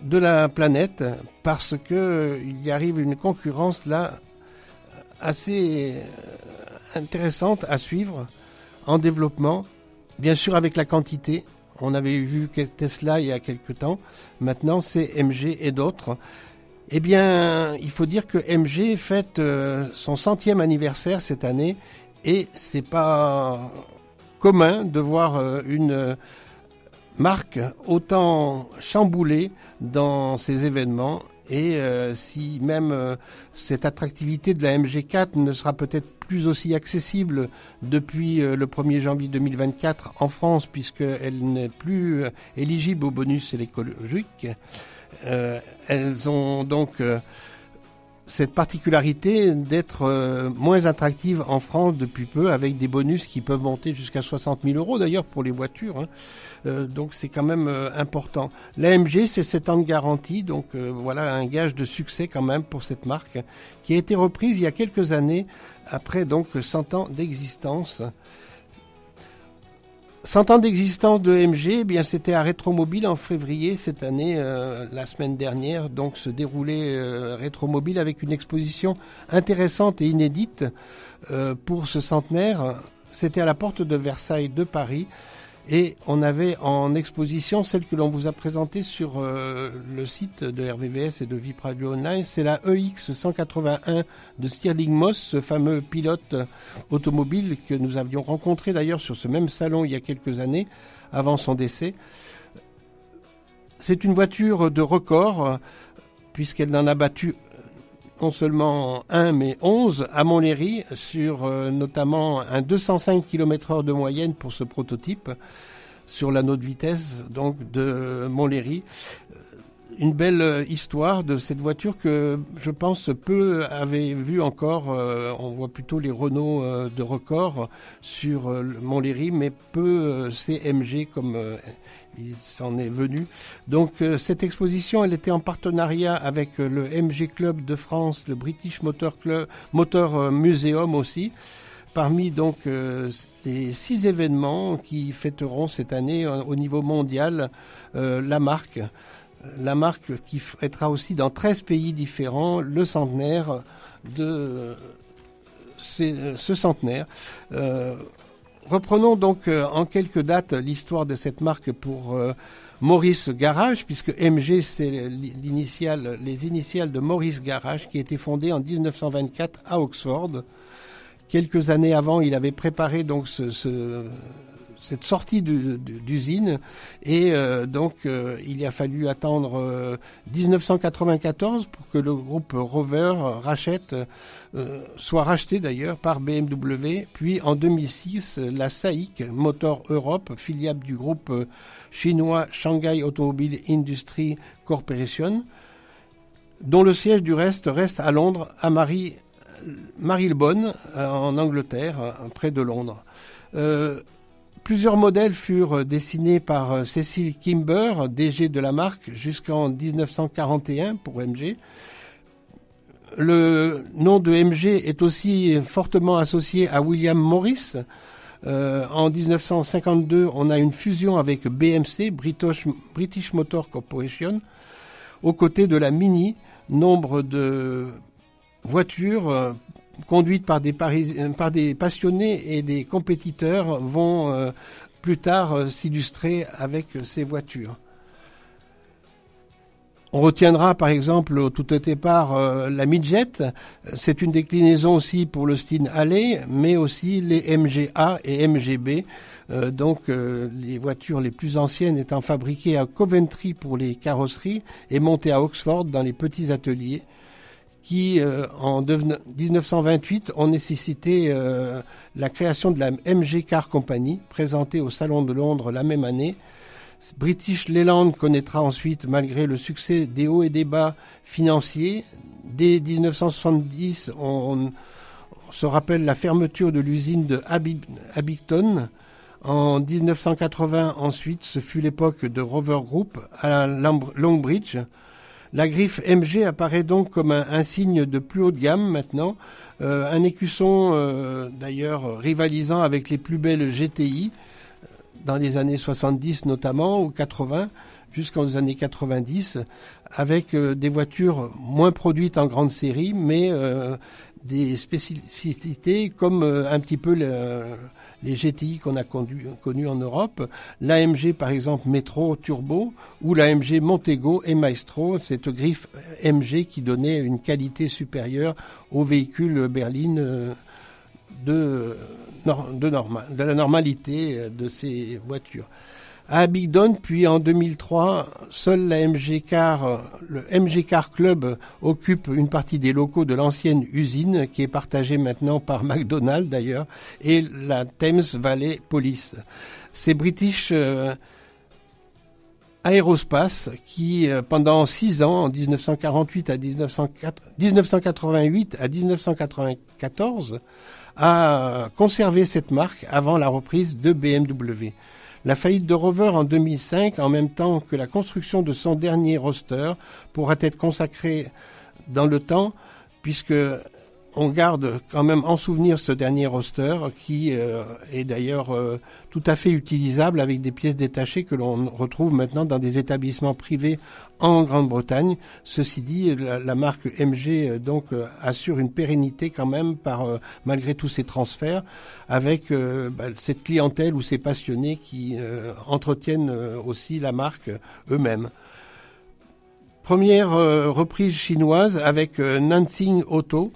de la planète parce que il y arrive une concurrence là assez intéressante à suivre en développement, bien sûr avec la quantité. On avait vu Tesla il y a quelque temps. Maintenant, c'est MG et d'autres. Eh bien, il faut dire que MG fête euh, son centième anniversaire cette année et c'est pas commun de voir euh, une marque autant chamboulée dans ces événements et euh, si même cette attractivité de la MG4 ne sera peut-être plus aussi accessible depuis euh, le 1er janvier 2024 en France, puisqu'elle n'est plus euh, éligible au bonus écologique. Euh, elles ont donc cette particularité d'être moins attractives en France depuis peu, avec des bonus qui peuvent monter jusqu'à 60 000 euros d'ailleurs pour les voitures. Hein. Euh, donc c'est quand même euh, important. L'AMG, c'est 7 ans de garantie, donc euh, voilà un gage de succès quand même pour cette marque, qui a été reprise il y a quelques années, après donc 100 ans d'existence. 100 ans d'existence de MG, eh bien c'était à Rétromobile en février cette année, la semaine dernière, donc se déroulait Rétromobile avec une exposition intéressante et inédite pour ce centenaire. C'était à la porte de Versailles de Paris. Et on avait en exposition celle que l'on vous a présentée sur euh, le site de RVVS et de VIP Radio Online. C'est la EX 181 de Stirling Moss, ce fameux pilote automobile que nous avions rencontré d'ailleurs sur ce même salon il y a quelques années, avant son décès. C'est une voiture de record, puisqu'elle en a battu non seulement un, mais 11 à Montlhéry, sur euh, notamment un 205 km/h de moyenne pour ce prototype, sur l'anneau de vitesse donc de Montlhéry. Euh, une belle euh, histoire de cette voiture que je pense peu avait vu encore. on voit plutôt les Renault de record sur Montlhéry, mais peu CMG comme il s'en est venu. Donc euh, cette exposition, elle était en partenariat avec euh, le MG Club de France, le British Motor Club, Motor euh, Museum aussi. Parmi donc les six événements qui fêteront cette année au niveau mondial la marque, la marque qui fêtera aussi dans 13 pays différents le centenaire de ce centenaire. Reprenons donc euh, en quelques dates l'histoire de cette marque pour euh, Maurice Garage, puisque MG c'est les initiales de Maurice Garage, qui a été fondé en 1924 à Oxford. Quelques années avant, il avait préparé donc ce, cette sortie d'usine. Et euh, donc euh, il a fallu attendre 1994 euh, pour que le groupe Rover rachète soit racheté d'ailleurs par BMW puis en 2006 la SAIC Motor Europe filiale du groupe chinois Shanghai Automobile Industry Corporation dont le siège du reste reste à Londres à Marie Marylebone en Angleterre près de Londres Plusieurs modèles furent dessinés par euh, Cécile Kimber, DG de la marque, jusqu'en 1941 pour MG. Le nom de MG est aussi fortement associé à William Morris. Euh, en 1952, on a une fusion avec BMC, British, Motor Corporation, aux côtés de la Mini, nombre de voitures euh, conduites par des, euh, par des passionnés et des compétiteurs, vont euh, plus tard euh, s'illustrer avec ces voitures. On retiendra par exemple au tout départ la Midjet. C'est une déclinaison aussi pour le style Alley, mais aussi les MGA et MGB. donc les voitures les plus anciennes étant fabriquées à Coventry pour les carrosseries et montées à Oxford dans les petits ateliers qui, euh, en 1928, ont nécessité euh, la création de la MG Car Company, présentée au Salon de Londres la même année. British Leyland connaîtra ensuite, malgré le succès des hauts et des bas financiers, dès 1970, on, se rappelle la fermeture de l'usine de Abington. En 1980, ensuite, ce fut l'époque de Rover Group à Longbridge. La griffe MG apparaît donc comme un, signe de plus haut de gamme maintenant, euh, un écusson euh, d'ailleurs rivalisant avec les plus belles GTI dans les années 70 notamment ou 80 jusqu'aux années 90 avec euh, des voitures moins produites en grande série mais des spécificités comme un petit peu le, les GTI qu'on a connus en Europe, l'AMG par exemple Metro Turbo ou l'AMG Montego et Maestro, cette griffe MG qui donnait une qualité supérieure aux véhicules berlines euh, de, de, de la normalité de ces voitures à Abingdon, puis en 2003, seul la MG Car, le MG Car Club occupe une partie des locaux de l'ancienne usine, qui est partagée maintenant par McDonald's d'ailleurs, et la Thames Valley Police. C'est British euh, Aerospace qui, euh, pendant six ans, en 1948 à 1988 à 1994, a conservé cette marque avant la reprise de BMW. La faillite de Rover en 2005, en même temps que la construction de son dernier roster, pourra être consacrée dans le temps, puisque on garde quand même en souvenir ce dernier roster qui euh, est d'ailleurs euh, tout à fait utilisable avec des pièces détachées que l'on retrouve maintenant dans des établissements privés en Grande-Bretagne. Ceci dit, la, marque MG euh, donc assure une pérennité quand même par malgré tous ces transferts avec bah, cette clientèle ou ces passionnés qui entretiennent aussi la marque eux-mêmes. Première reprise chinoise avec Nansing Auto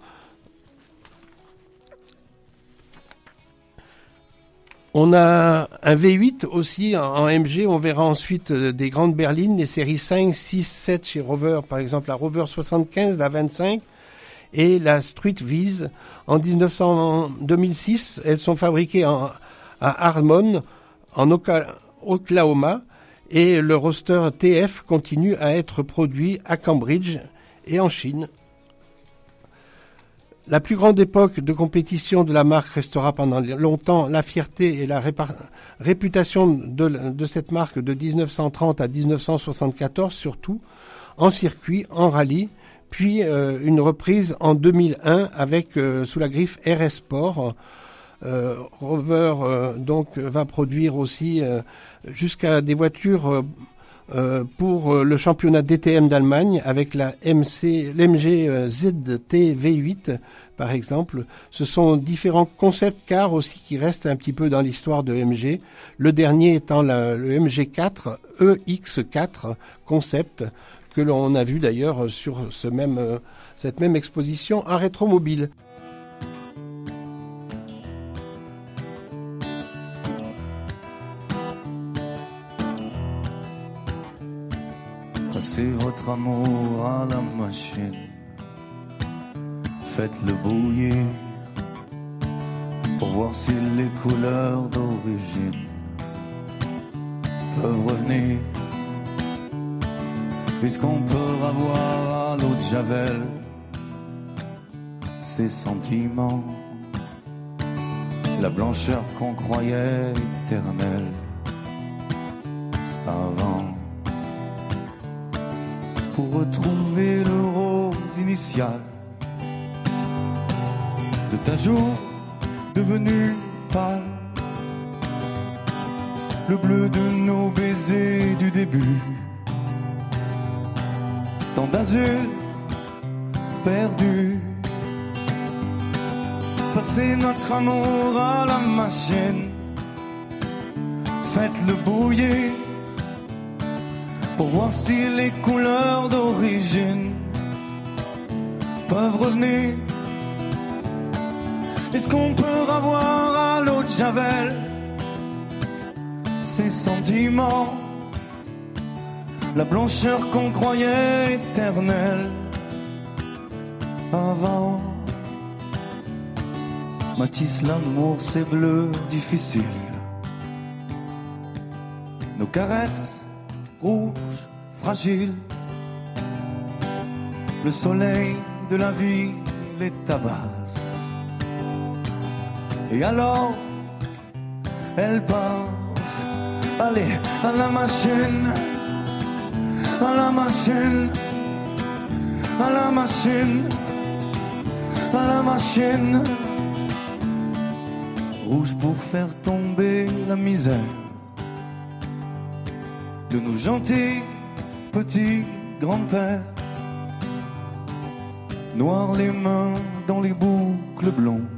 On a un V8 aussi en MG. On verra ensuite euh, des grandes berlines, les séries 5, 6, 7 chez Rover, par exemple la Rover 75, la 25 et la Street Vise. En 2006, elles sont fabriquées à Harmon, en Oklahoma, et le roster TF continue à être produit à Cambridge et en Chine. La plus grande époque de compétition de la marque restera pendant longtemps la fierté et la réputation de, cette marque de 1930 à 1974 surtout, en circuit, en rallye, puis euh, une reprise en 2001 avec euh, sous la griffe RS Sport. Euh, Rover donc va produire aussi jusqu'à des voitures pour euh, le championnat DTM d'Allemagne avec la MC, l'MG euh, ZT V8 par exemple. Ce sont différents concepts cars aussi qui restent un petit peu dans l'histoire de MG. Le dernier étant le MG4 EX4 concept que l'on a vu d'ailleurs sur cette même exposition à Rétromobile. C'est votre amour à la machine. Faites-le bouillir pour voir si les couleurs d'origine peuvent revenir. Puisqu'on peut avoir à l'eau de Javel ses sentiments, la blancheur qu'on croyait éternelle avant pour retrouver le rose initial de ta joue devenu pâle, le bleu de nos baisers du début, tant d'azur perdu. Passer notre amour à la machine, faites-le bouillir pour voir si les couleurs d'origine peuvent revenir. Est-ce qu'on peut avoir à l'eau de Javel ces sentiments, la blancheur qu'on croyait éternelle avant? Matisse, l'amour, c'est bleu, difficile. Nos caresses rouge, fragile. Le soleil de la vie les tabasse. Et alors, elle passe. Allez, à la machine, à la machine, à la machine, à la machine. Rouge pour faire tomber la misère de nos gentils petits grands-pères. Noir les mains dans les boucles blondes.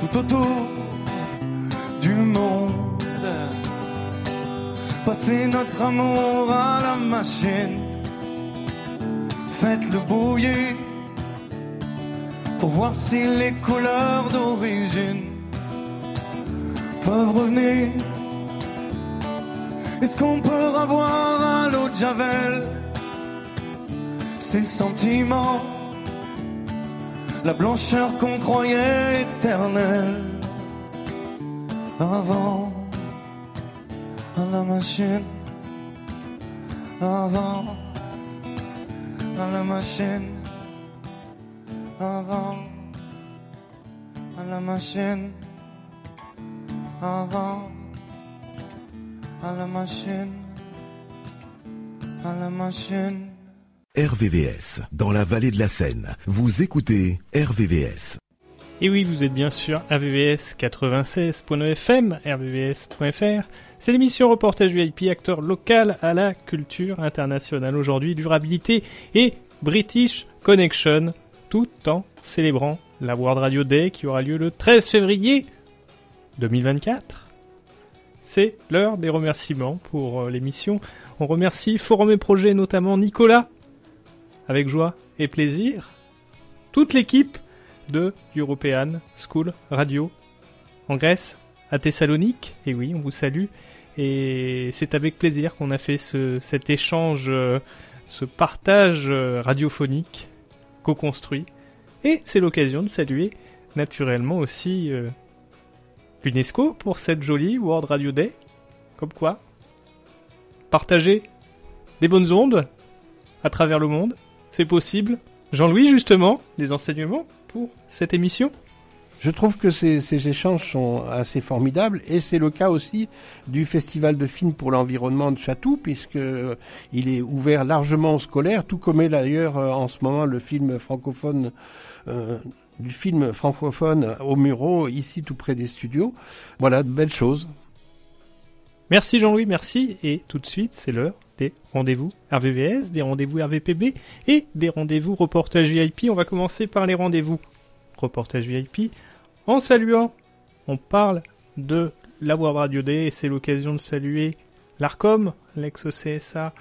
Tout autour du monde. Passez notre amour à la machine. Faites-le bouillir pour voir si les couleurs d'origine peuvent revenir. Est-ce qu'on peut revoir à l'eau de Javel? Ces sentiments, la blancheur qu'on croyait éternelle. Avant à la machine, avant à la machine, avant à la machine, avant à la machine, à la machine. RVVS, dans la vallée de la Seine. Vous écoutez RVVS. Et oui, vous êtes bien sûr RVVS 96.9 FM, rvvs.fr. C'est l'émission reportage VIP, acteur local à la culture internationale aujourd'hui, durabilité et British Connection, tout en célébrant la World Radio Day qui aura lieu le 13 février 2024. C'est l'heure des remerciements pour euh, l'émission. On remercie Forum et Projet, notamment Nicolas, avec joie et plaisir, toute l'équipe de European School Radio en Grèce, à Thessalonique. Et oui, on vous salue. Et c'est avec plaisir qu'on a fait ce, cet échange, euh, ce partage euh, radiophonique co-construit. Et c'est l'occasion de saluer naturellement aussi l'UNESCO pour cette jolie World Radio Day. Comme quoi, partager des bonnes ondes à travers le monde, c'est possible. Jean-Louis, justement, les enseignements pour cette émission Je trouve que ces, ces, échanges sont assez formidables et c'est le cas aussi du Festival de films pour l'environnement de Chatou puisque euh, il est ouvert largement aux scolaires, tout comme est d'ailleurs euh, en ce moment le film francophone euh, du film francophone au Muro, ici tout près des studios. Voilà, de belles choses. Merci Jean-Louis, merci. Et tout de suite, c'est l'heure des rendez-vous RVVS, des rendez-vous RVPB et des rendez-vous reportage VIP. On va commencer par les rendez-vous reportage VIP. En saluant, on parle de la World Radio Day et c'est l'occasion de saluer l'ARCOM, l'ex-CSA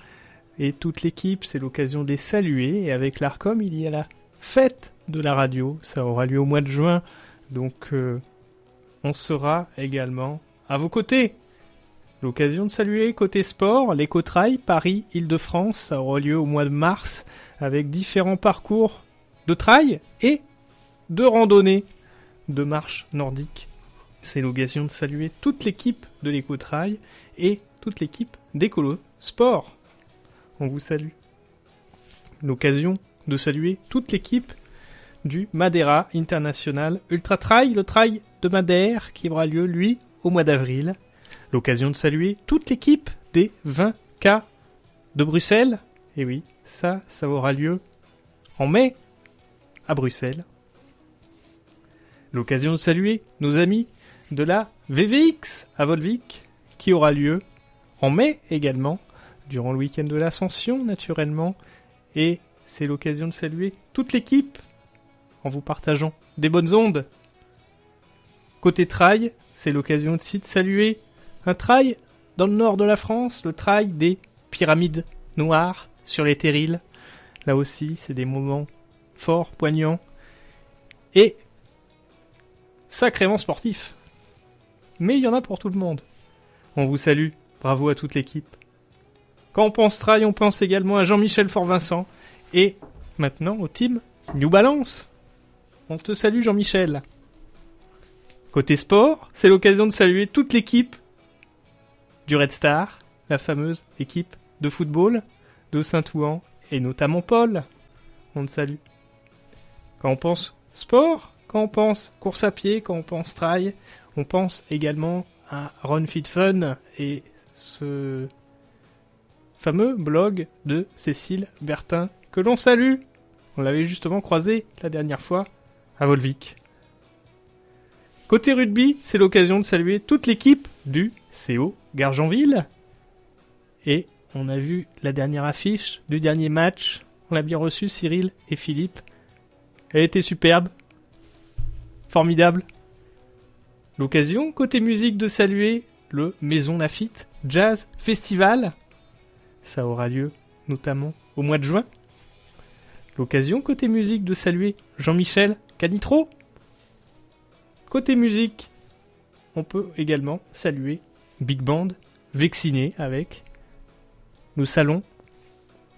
et toute l'équipe. C'est l'occasion de les saluer. Et avec l'ARCOM, il y a la fête de la radio. Ça aura lieu au mois de juin. Donc, euh, on sera également à vos côtés. L'occasion de saluer côté sport, l'éco-trail Paris-Île-de-France, ça aura lieu au mois de mars avec différents parcours de trail et de randonnée de marche nordique. C'est l'occasion de saluer toute l'équipe de l'éco-trail et toute l'équipe d'écolo sport. On vous salue. L'occasion de saluer toute l'équipe du Madeira International Ultra Trail, le trail de Madère qui aura lieu lui au mois d'avril. L'occasion de saluer toute l'équipe des 20K de Bruxelles. Et oui, ça, ça aura lieu en mai à Bruxelles. L'occasion de saluer nos amis de la VVX à Volvic qui aura lieu en mai également, durant le week-end de l'Ascension naturellement. Et c'est l'occasion de saluer toute l'équipe en vous partageant des bonnes ondes. Côté trail, c'est l'occasion aussi de saluer un trail dans le nord de la France, le trail des pyramides noires sur les terrils. Là aussi, c'est des moments forts, poignants et sacrément sportifs. Mais il y en a pour tout le monde. On vous salue, bravo à toute l'équipe. Quand on pense trail, on pense également à Jean-Michel Fort-Vincent et maintenant au team New Balance. On te salue Jean-Michel. Côté sport, c'est l'occasion de saluer toute l'équipe du Red Star, la fameuse équipe de football de Saint-Ouen, et notamment Paul. On te salue. Quand on pense sport, quand on pense course à pied, quand on pense trail, on pense également à Run Fit Fun et ce fameux blog de Cécile Bertin que l'on salue. On l'avait justement croisé la dernière fois à Volvic. Côté rugby, c'est l'occasion de saluer toute l'équipe du CO Gargenville. Et on a vu la dernière affiche du dernier match. On l'a bien reçu, Cyril et Philippe. Elle était superbe. Formidable. L'occasion, côté musique, de saluer le Maison Lafitte Jazz Festival. Ça aura lieu notamment au mois de juin. L'occasion, côté musique, de saluer Jean-Michel Canitro. Côté musique, on peut également saluer Big Band Vexciné avec le salon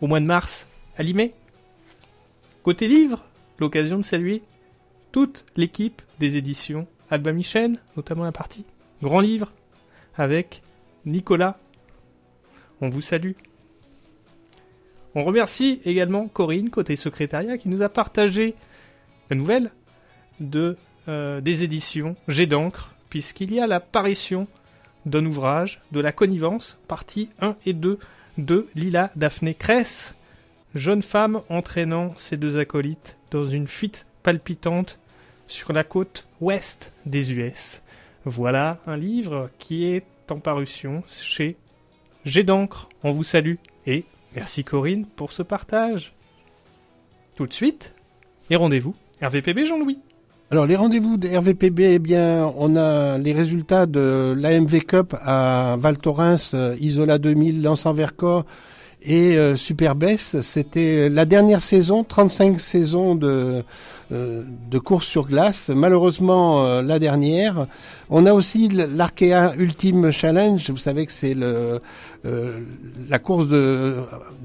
au mois de mars à Limay. Côté livre, l'occasion de saluer toute l'équipe des éditions Alba Michel, notamment la partie Grand Livre avec Nicolas. On vous salue. On remercie également Corinne, côté secrétariat, qui nous a partagé la nouvelle de, euh, des éditions J'ai d'encre, puisqu'il y a l'apparition d'un ouvrage de la connivence, partie 1 et 2 de Lila Daphné Cress, jeune femme entraînant ses deux acolytes dans une fuite palpitante sur la côte ouest des US. Voilà un livre qui est en parution chez J'ai d'encre. On vous salue et merci Corinne pour ce partage. Tout de suite, les rendez-vous RVPB Jean-Louis? Alors les rendez-vous de RVPB, eh bien, on a les résultats de l'AMV Cup à Val Thorens, euh, Isola 2000, Lance en Vercors et euh. C'était la dernière saison, 35 saisons de de course sur glace. Malheureusement, euh, la dernière. On a aussi l'Arkea Ultime Challenge. Vous savez que c'est le euh, la course de,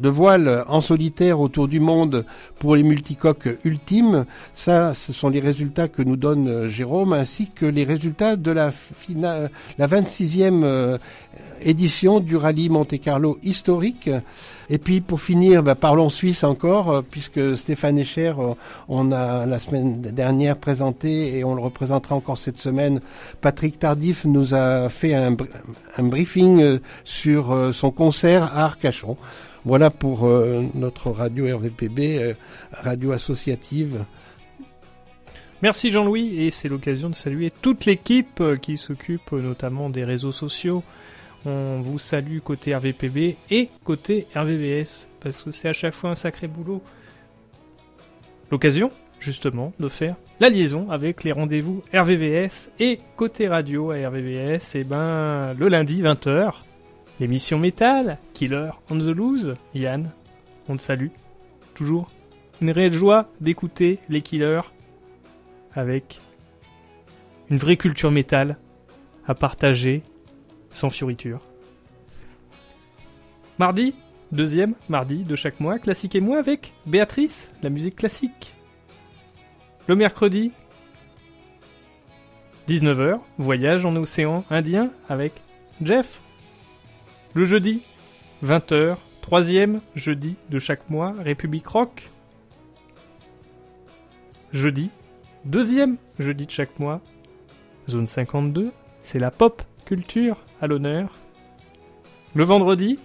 de voile en solitaire autour du monde pour les multicoques ultimes. Ça, ce sont les résultats que nous donne Jérôme, ainsi que les résultats de la finale, la 26e édition du rallye Monte Carlo historique. Et puis pour finir, bah, parlons Suisse encore, puisque Stéphane Echer, on a la semaine dernière présenté et on le représentera encore cette semaine. Patrick Tardif nous a fait un, briefing euh, sur euh, son concert à Arcachon. Voilà pour euh, notre radio RVPB, radio associative. Merci Jean-Louis et c'est l'occasion de saluer toute l'équipe qui s'occupe notamment des réseaux sociaux. On vous salue côté RVPB et côté RVVS parce que c'est à chaque fois un sacré boulot. L'occasion justement de faire la liaison avec les rendez-vous RVVS et côté radio à RVVS, et eh ben le lundi 20h, l'émission métal, Killer on the Loose, Yann, on te salue, toujours une réelle joie d'écouter les Killers avec une vraie culture métal à partager sans fioriture. Mardi, deuxième mardi de chaque mois, classique et moi avec Béatrice, la musique classique. Le mercredi, 19h, voyage en océan Indien avec Jeff. Le jeudi, 20h, troisième jeudi de chaque mois, République Rock. Jeudi, deuxième jeudi de chaque mois, Zone 52, c'est la pop culture à l'honneur. Le vendredi,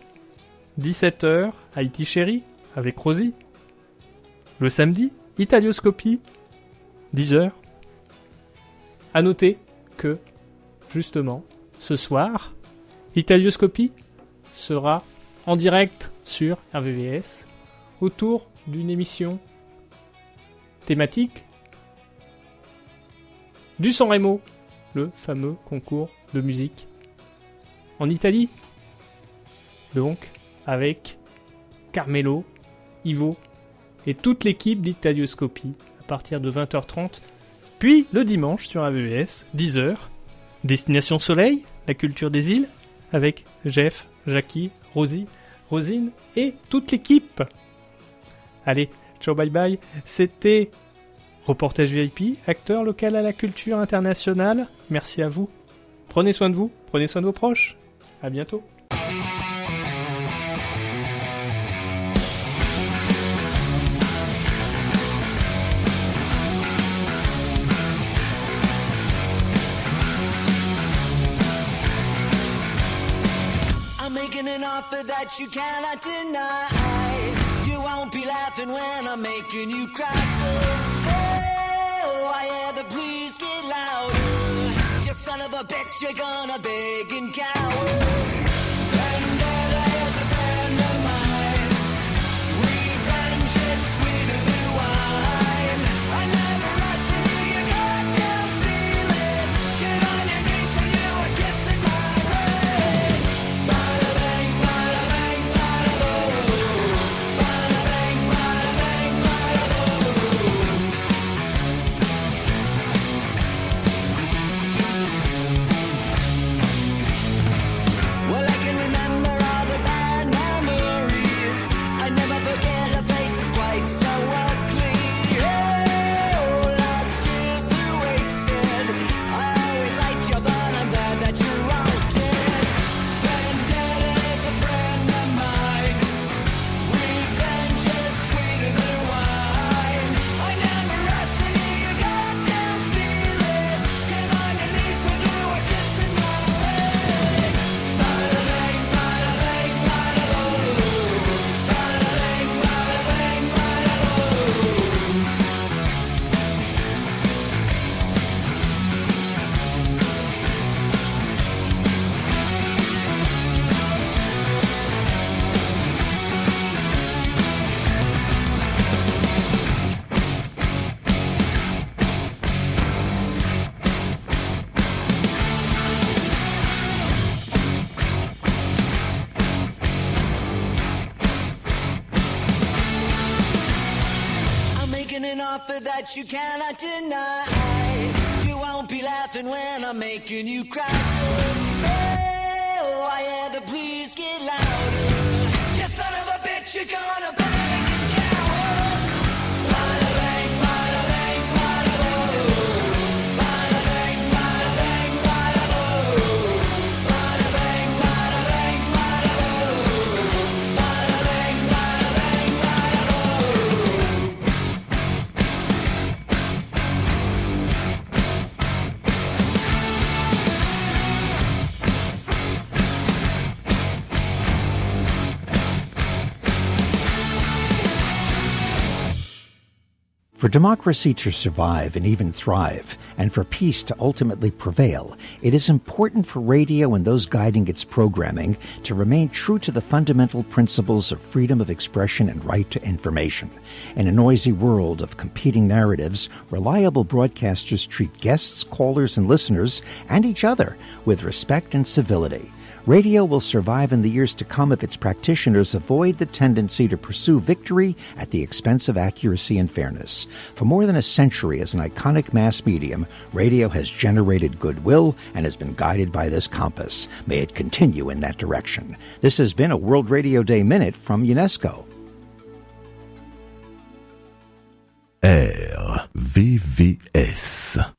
17h, Haïti Chéri avec Rosie. Le samedi, Italioscopie 10 heures. À noter que, justement, ce soir, Italioscopie sera en direct sur RVVS autour d'une émission thématique du San Remo, le fameux concours de musique en Italie. Donc, avec Carmelo, Ivo et toute l'équipe d'Italioscopie partir de 20h30. Puis le dimanche sur AVS, 10h, Destination Soleil, la culture des îles, avec Jeff, Jackie, Rosie, Rosine et toute l'équipe. Allez, ciao bye bye, c'était Reportage VIP, acteur local à la culture internationale. Merci à vous. Prenez soin de vous, prenez soin de vos proches. À bientôt. making an offer that you cannot deny. You won't be laughing when I'm making you cry. never bet you're gonna beg and cower. You cannot deny. You won't be laughing when I'm making you cry. Oh, I hear the please get louder. You son of a bitch, you're gonna For democracy to survive and even thrive, and for peace to ultimately prevail, it is important for radio and those guiding its programming to remain true to the fundamental principles of freedom of expression and right to information. In a noisy world of competing narratives, reliable broadcasters treat guests, callers, and listeners, and each other with respect and civility. Radio will survive in the years to come if its practitioners avoid the tendency to pursue victory at the expense of accuracy and fairness. For more than a century as an iconic mass medium, radio has generated goodwill and has been guided by this compass. May it continue in that direction. This has been a World Radio Day Minute from UNESCO. RVVS